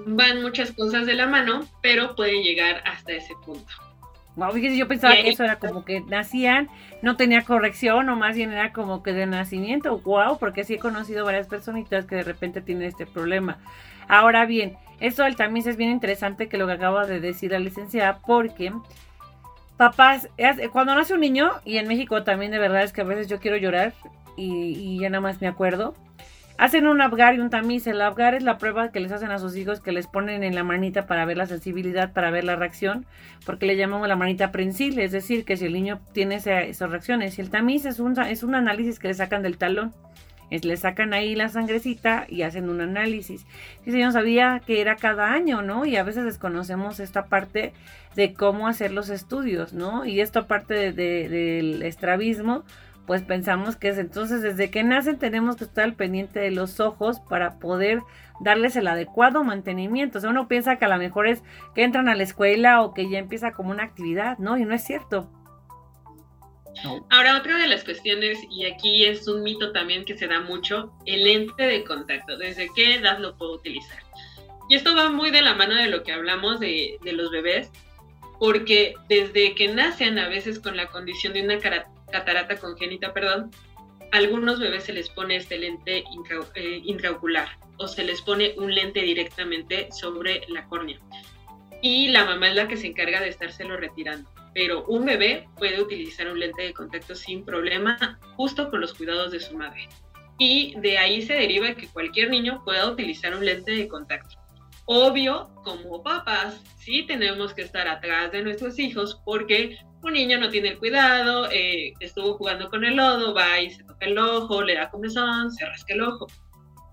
Van muchas cosas de la mano, pero pueden llegar hasta ese punto. Yo pensaba que eso era como que nacían, no tenía corrección, o más bien era como que de nacimiento. Wow, porque sí he conocido varias personitas que de repente tienen este problema. Ahora bien, eso del tamiz es bien interesante que lo que acaba de decir la licenciada, porque papás, cuando nace un niño, y en México también de verdad es que a veces yo quiero llorar y, y ya nada más me acuerdo, Hacen un Apgar y un tamiz. El Apgar es la prueba que les hacen a sus hijos que les ponen en la manita para ver la sensibilidad, para ver la reacción, porque le llamamos la manita prensil, es decir, que si el niño tiene esas reacciones. Y el tamiz es un, es un análisis que le sacan del talón. le sacan ahí la sangrecita y hacen un análisis. Sí, yo no sabía que era cada año, ¿no? Y a veces desconocemos esta parte de cómo hacer los estudios, ¿no? Y esta parte del estrabismo, pues pensamos que es entonces desde que nacen tenemos que estar al pendiente de los ojos para poder darles el adecuado mantenimiento. O sea, uno piensa que a lo mejor es que entran a la escuela o que ya empieza como una actividad, ¿no? Y no es cierto. Ahora, otra de las cuestiones, y aquí es un mito también que se da mucho, el lente de contacto. ¿Desde qué edad lo puedo utilizar? Y esto va muy de la mano de lo que hablamos de, de los bebés, porque desde que nacen a veces con la condición de una catarata congénita, perdón, algunos bebés se les pone este lente eh, intraocular o se les pone un lente directamente sobre la córnea. Y la mamá es la que se encarga de estárselo retirando. Pero un bebé puede utilizar un lente de contacto sin problema, justo con los cuidados de su madre. Y de ahí se deriva que cualquier niño pueda utilizar un lente de contacto. Obvio, como papás, sí tenemos que estar atrás de nuestros hijos porque un niño no tiene el cuidado, eh, estuvo jugando con el lodo, va y se toca el ojo, le da comezón, se rasca el ojo.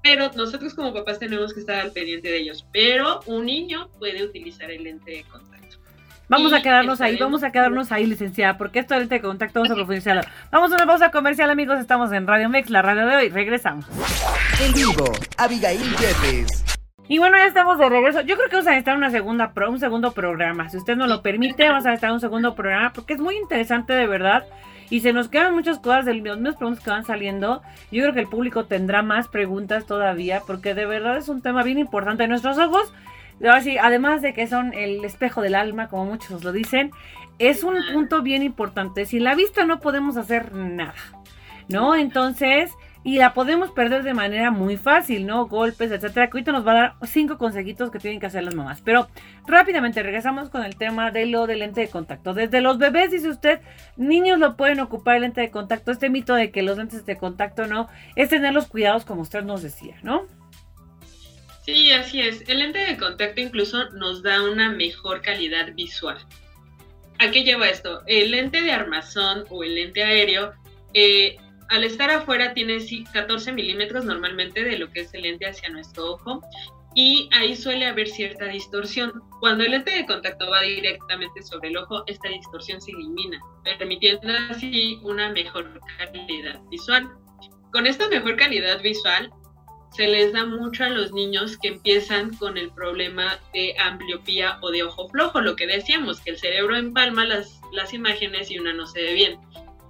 Pero nosotros como papás tenemos que estar al pendiente de ellos. Pero un niño puede utilizar el lente de contacto. Vamos a quedarnos ahí, vamos a quedarnos ahí, licenciada, porque esto del lente de contacto vamos a profundizarlo. Vamos a una pausa comercial, amigos. Estamos en Radio Mex, la radio de hoy. Regresamos. En vivo, Abigail Jeffes. Y bueno, ya estamos de regreso. Yo creo que vamos a estar una segunda un segundo programa. Si usted nos lo permite, vamos a estar un segundo programa porque es muy interesante de verdad. Y se nos quedan muchas cosas de las mismas preguntas que van saliendo. Yo creo que el público tendrá más preguntas todavía porque de verdad es un tema bien importante. Nuestros ojos, además de que son el espejo del alma, como muchos lo dicen, es un punto bien importante. Sin la vista no podemos hacer nada. ¿No? Entonces, y la podemos perder de manera muy fácil, ¿no? Golpes, etcétera. Que ahorita nos va a dar cinco consejitos que tienen que hacer las mamás. Pero rápidamente regresamos con el tema de lo del lente de contacto. Desde los bebés, dice usted, niños lo pueden ocupar el lente de contacto. Este mito de que los lentes de contacto no, es tener los cuidados como usted nos decía, ¿no? Sí, así es. El lente de contacto incluso nos da una mejor calidad visual. ¿A qué lleva esto? El lente de armazón o el lente aéreo eh, al estar afuera tiene 14 milímetros normalmente de lo que es el lente hacia nuestro ojo y ahí suele haber cierta distorsión. Cuando el lente de contacto va directamente sobre el ojo, esta distorsión se elimina, permitiendo así una mejor calidad visual. Con esta mejor calidad visual, se les da mucho a los niños que empiezan con el problema de ambliopía o de ojo flojo, lo que decíamos, que el cerebro empalma las, las imágenes y una no se ve bien.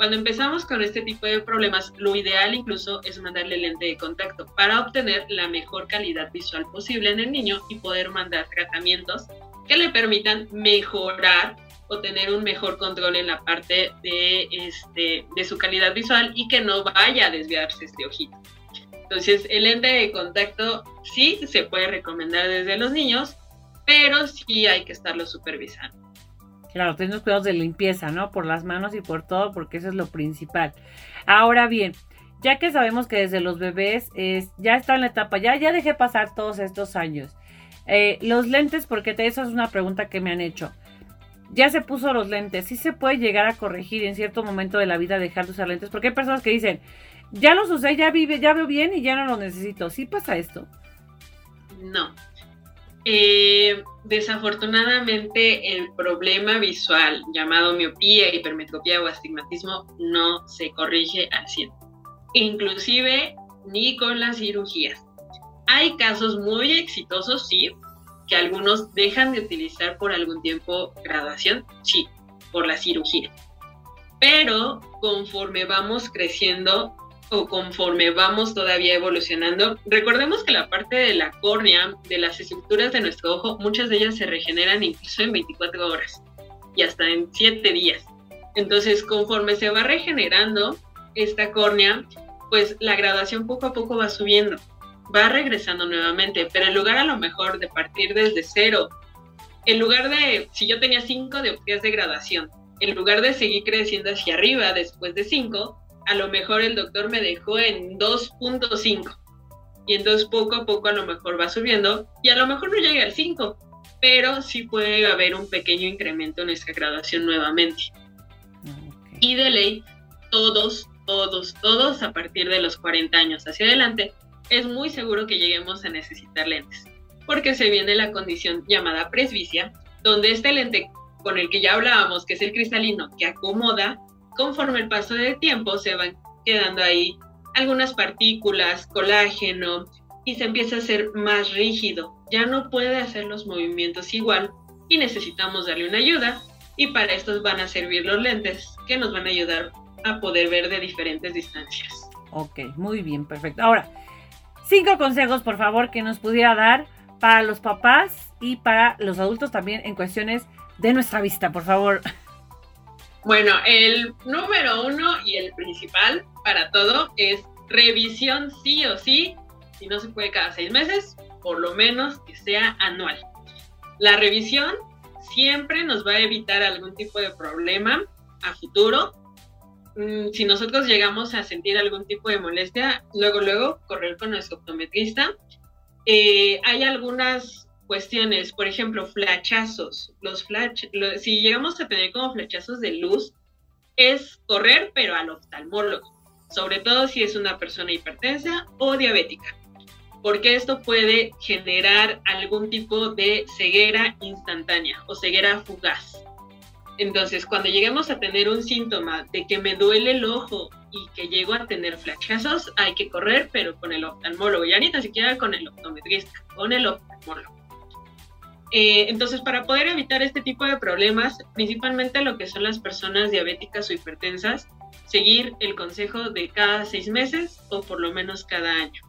Cuando empezamos con este tipo de problemas, lo ideal incluso es mandarle lente de contacto para obtener la mejor calidad visual posible en el niño y poder mandar tratamientos que le permitan mejorar o tener un mejor control en la parte de, este, de su calidad visual y que no vaya a desviarse este ojito. Entonces, el lente de contacto sí se puede recomendar desde los niños, pero sí hay que estarlo supervisando. Claro, tenemos cuidados de limpieza, ¿no? Por las manos y por todo, porque eso es lo principal. Ahora bien, ya que sabemos que desde los bebés es, ya está en la etapa, ya, ya dejé pasar todos estos años. Eh, los lentes, porque eso es una pregunta que me han hecho. Ya se puso los lentes, ¿sí se puede llegar a corregir en cierto momento de la vida dejar de usar lentes? Porque hay personas que dicen, ya los usé, ya vive, ya veo bien y ya no los necesito. ¿Sí pasa esto? No, eh, desafortunadamente el problema visual llamado miopía, hipermetropía o astigmatismo no se corrige al 100, inclusive ni con las cirugías. Hay casos muy exitosos, sí, que algunos dejan de utilizar por algún tiempo graduación, sí, por la cirugía. Pero conforme vamos creciendo, o conforme vamos todavía evolucionando, recordemos que la parte de la córnea, de las estructuras de nuestro ojo, muchas de ellas se regeneran incluso en 24 horas y hasta en 7 días. Entonces, conforme se va regenerando esta córnea, pues la graduación poco a poco va subiendo, va regresando nuevamente, pero en lugar a lo mejor de partir desde cero, en lugar de, si yo tenía 5 días de graduación, en lugar de seguir creciendo hacia arriba después de 5, a lo mejor el doctor me dejó en 2.5 y entonces poco a poco a lo mejor va subiendo y a lo mejor no llega al 5, pero sí puede haber un pequeño incremento en esa graduación nuevamente. Y de ley, todos, todos, todos a partir de los 40 años hacia adelante, es muy seguro que lleguemos a necesitar lentes, porque se viene la condición llamada presbicia, donde este lente con el que ya hablábamos, que es el cristalino, que acomoda, conforme el paso del tiempo se van quedando ahí algunas partículas, colágeno, y se empieza a hacer más rígido. Ya no puede hacer los movimientos igual y necesitamos darle una ayuda. Y para esto van a servir los lentes que nos van a ayudar a poder ver de diferentes distancias. Ok, muy bien, perfecto. Ahora, cinco consejos, por favor, que nos pudiera dar para los papás y para los adultos también en cuestiones de nuestra vista, por favor. Bueno, el número uno y el principal para todo es revisión sí o sí, si no se puede cada seis meses, por lo menos que sea anual. La revisión siempre nos va a evitar algún tipo de problema a futuro. Mm, si nosotros llegamos a sentir algún tipo de molestia, luego, luego, correr con nuestro optometrista. Eh, hay algunas cuestiones, por ejemplo, flachazos. Los flash, si llegamos a tener como flachazos de luz, es correr, pero al oftalmólogo, sobre todo si es una persona hipertensa o diabética, porque esto puede generar algún tipo de ceguera instantánea o ceguera fugaz. Entonces, cuando lleguemos a tener un síntoma de que me duele el ojo y que llego a tener flachazos, hay que correr, pero con el oftalmólogo, ya ni tan siquiera con el optometrista, con el oftalmólogo. Eh, entonces, para poder evitar este tipo de problemas, principalmente lo que son las personas diabéticas o hipertensas, seguir el consejo de cada seis meses o por lo menos cada año.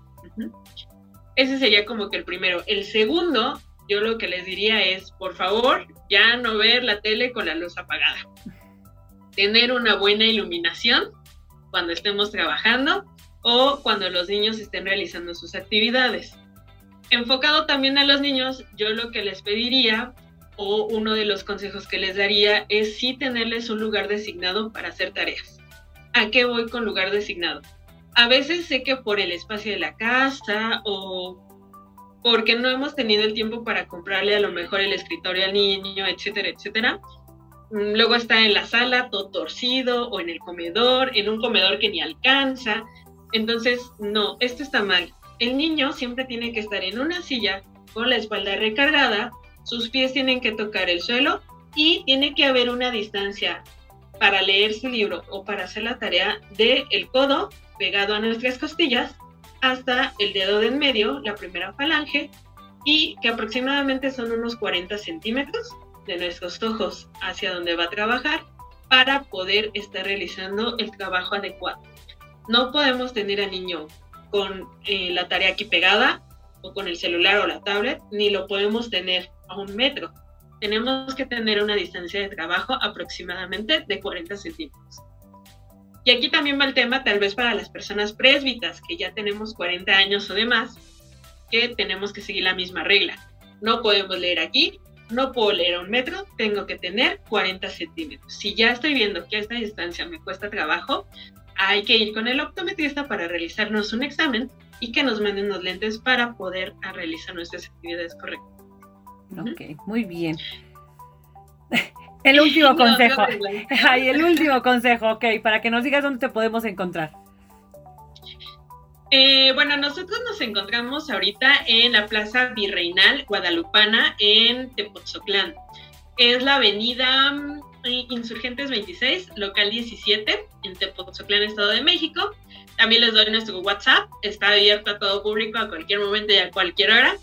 Ese sería como que el primero. El segundo, yo lo que les diría es, por favor, ya no ver la tele con la luz apagada. Tener una buena iluminación cuando estemos trabajando o cuando los niños estén realizando sus actividades enfocado también a los niños, yo lo que les pediría o uno de los consejos que les daría es sí tenerles un lugar designado para hacer tareas. ¿A qué voy con lugar designado? A veces sé que por el espacio de la casa o porque no hemos tenido el tiempo para comprarle a lo mejor el escritorio al niño, etcétera, etcétera. Mm, luego está en la sala todo torcido o en el comedor, en un comedor que ni alcanza. Entonces, no, esto está mal el niño siempre tiene que estar en una silla con la espalda recargada, sus pies tienen que tocar el suelo y tiene que haber una distancia para leer su libro o para hacer la tarea de el codo pegado a nuestras costillas hasta el dedo de en medio, la primera falange, y que aproximadamente son unos 40 centímetros de nuestros ojos hacia donde va a trabajar para poder estar realizando el trabajo adecuado. No podemos tener al niño con eh, la tarea aquí pegada o con el celular o la tablet, ni lo podemos tener a un metro. Tenemos que tener una distancia de trabajo aproximadamente de 40 centímetros. Y aquí también va el tema, tal vez para las personas presbitas, que ya tenemos 40 años o demás, que tenemos que seguir la misma regla. No podemos leer aquí, no puedo leer a un metro, tengo que tener 40 centímetros. Si ya estoy viendo que esta distancia me cuesta trabajo, hay que ir con el optometrista para realizarnos un examen y que nos manden los lentes para poder realizar nuestras actividades correctas. Ok, muy bien. El último consejo. Ay, el último consejo, ok, para que nos digas dónde te podemos encontrar. Eh, bueno, nosotros nos encontramos ahorita en la Plaza Virreinal Guadalupana en Tepoztlán. Es la avenida mm, Insurgentes 26, local 17, en Tepoztlán, Estado de México. También les doy nuestro WhatsApp, está abierto a todo público a cualquier momento y a cualquier hora.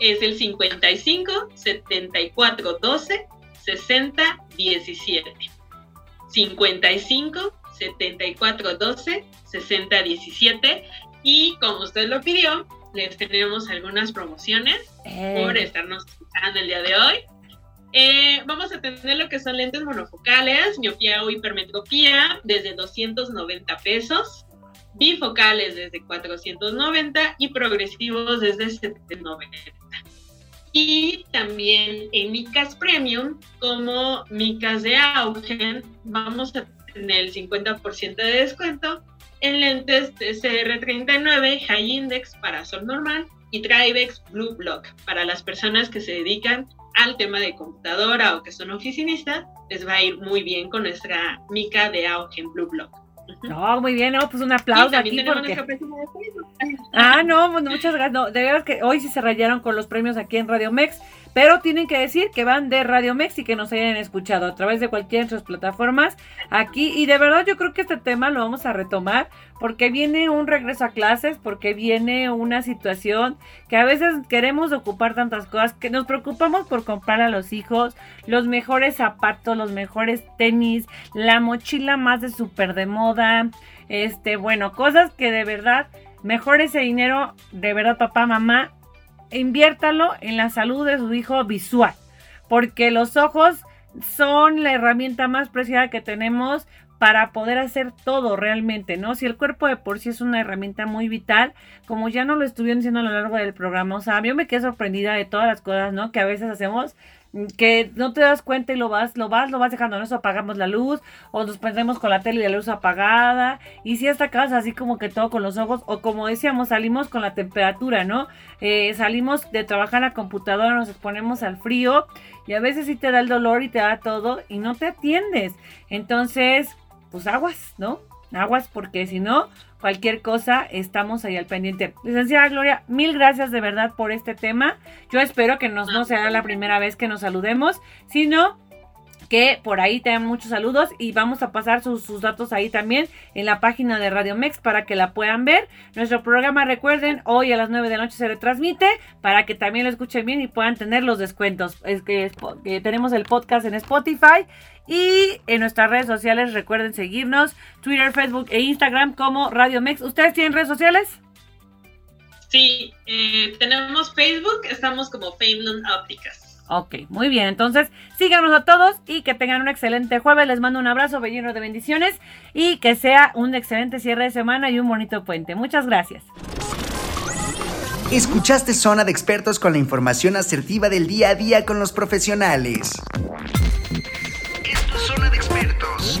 Es el 55 74 12 60 17. 55 74 12 60 17. Y como usted lo pidió, les tenemos algunas promociones por eh. estarnos escuchando el día de hoy. Eh, vamos a tener lo que son lentes monofocales, miopía o hipermetropía desde 290 pesos, bifocales desde 490 y progresivos desde 790. Y también en micas premium, como micas de auge, vamos a tener el 50% de descuento en lentes de CR39 High Index para sol normal y Trivex Blue Block para las personas que se dedican al tema de computadora o que son oficinistas, les va a ir muy bien con nuestra mica de en Blue Block. No, muy bien, no, pues un aplauso aquí porque... Ah, no, muchas gracias. De verdad que hoy sí se rayaron con los premios aquí en Radio Mex. Pero tienen que decir que van de Radio Mex y que nos hayan escuchado a través de cualquiera de sus plataformas aquí. Y de verdad yo creo que este tema lo vamos a retomar porque viene un regreso a clases, porque viene una situación que a veces queremos ocupar tantas cosas, que nos preocupamos por comprar a los hijos los mejores zapatos, los mejores tenis, la mochila más de súper de moda, este, bueno, cosas que de verdad, mejor ese dinero, de verdad papá, mamá, inviértalo en la salud de su hijo visual, porque los ojos son la herramienta más preciada que tenemos para poder hacer todo realmente, ¿no? Si el cuerpo de por sí es una herramienta muy vital, como ya no lo estuvieron diciendo a lo largo del programa, o sea, yo me quedé sorprendida de todas las cosas, ¿no? Que a veces hacemos que no te das cuenta y lo vas, lo vas, lo vas dejando, ¿no? apagamos la luz, o nos prendemos con la tele y la luz apagada, y si esta casa así como que todo con los ojos, o como decíamos, salimos con la temperatura, ¿no? Eh, salimos de trabajar en la computadora, nos exponemos al frío, y a veces sí te da el dolor y te da todo, y no te atiendes. Entonces, pues aguas, ¿no? Aguas, porque si no, cualquier cosa, estamos ahí al pendiente. Licenciada Gloria, mil gracias de verdad por este tema. Yo espero que nos, no sea la primera vez que nos saludemos, sino que por ahí tengan muchos saludos y vamos a pasar sus, datos ahí también en la página de Radio Mex para que la puedan ver. Nuestro programa, recuerden, hoy a las 9 de la noche se retransmite para que también lo escuchen bien y puedan tener los descuentos. Es que, tenemos el podcast en Spotify y en nuestras redes sociales recuerden seguirnos, Twitter, Facebook e Instagram como Radio Mex. ¿Ustedes tienen redes sociales? Sí, eh, tenemos Facebook, estamos como Famelon Ópticas. Ok, muy bien. Entonces, síganos a todos y que tengan un excelente jueves. Les mando un abrazo lleno de bendiciones y que sea un excelente cierre de semana y un bonito puente. Muchas gracias. Escuchaste Zona de Expertos con la información asertiva del día a día con los profesionales. Esto es Zona de Expertos.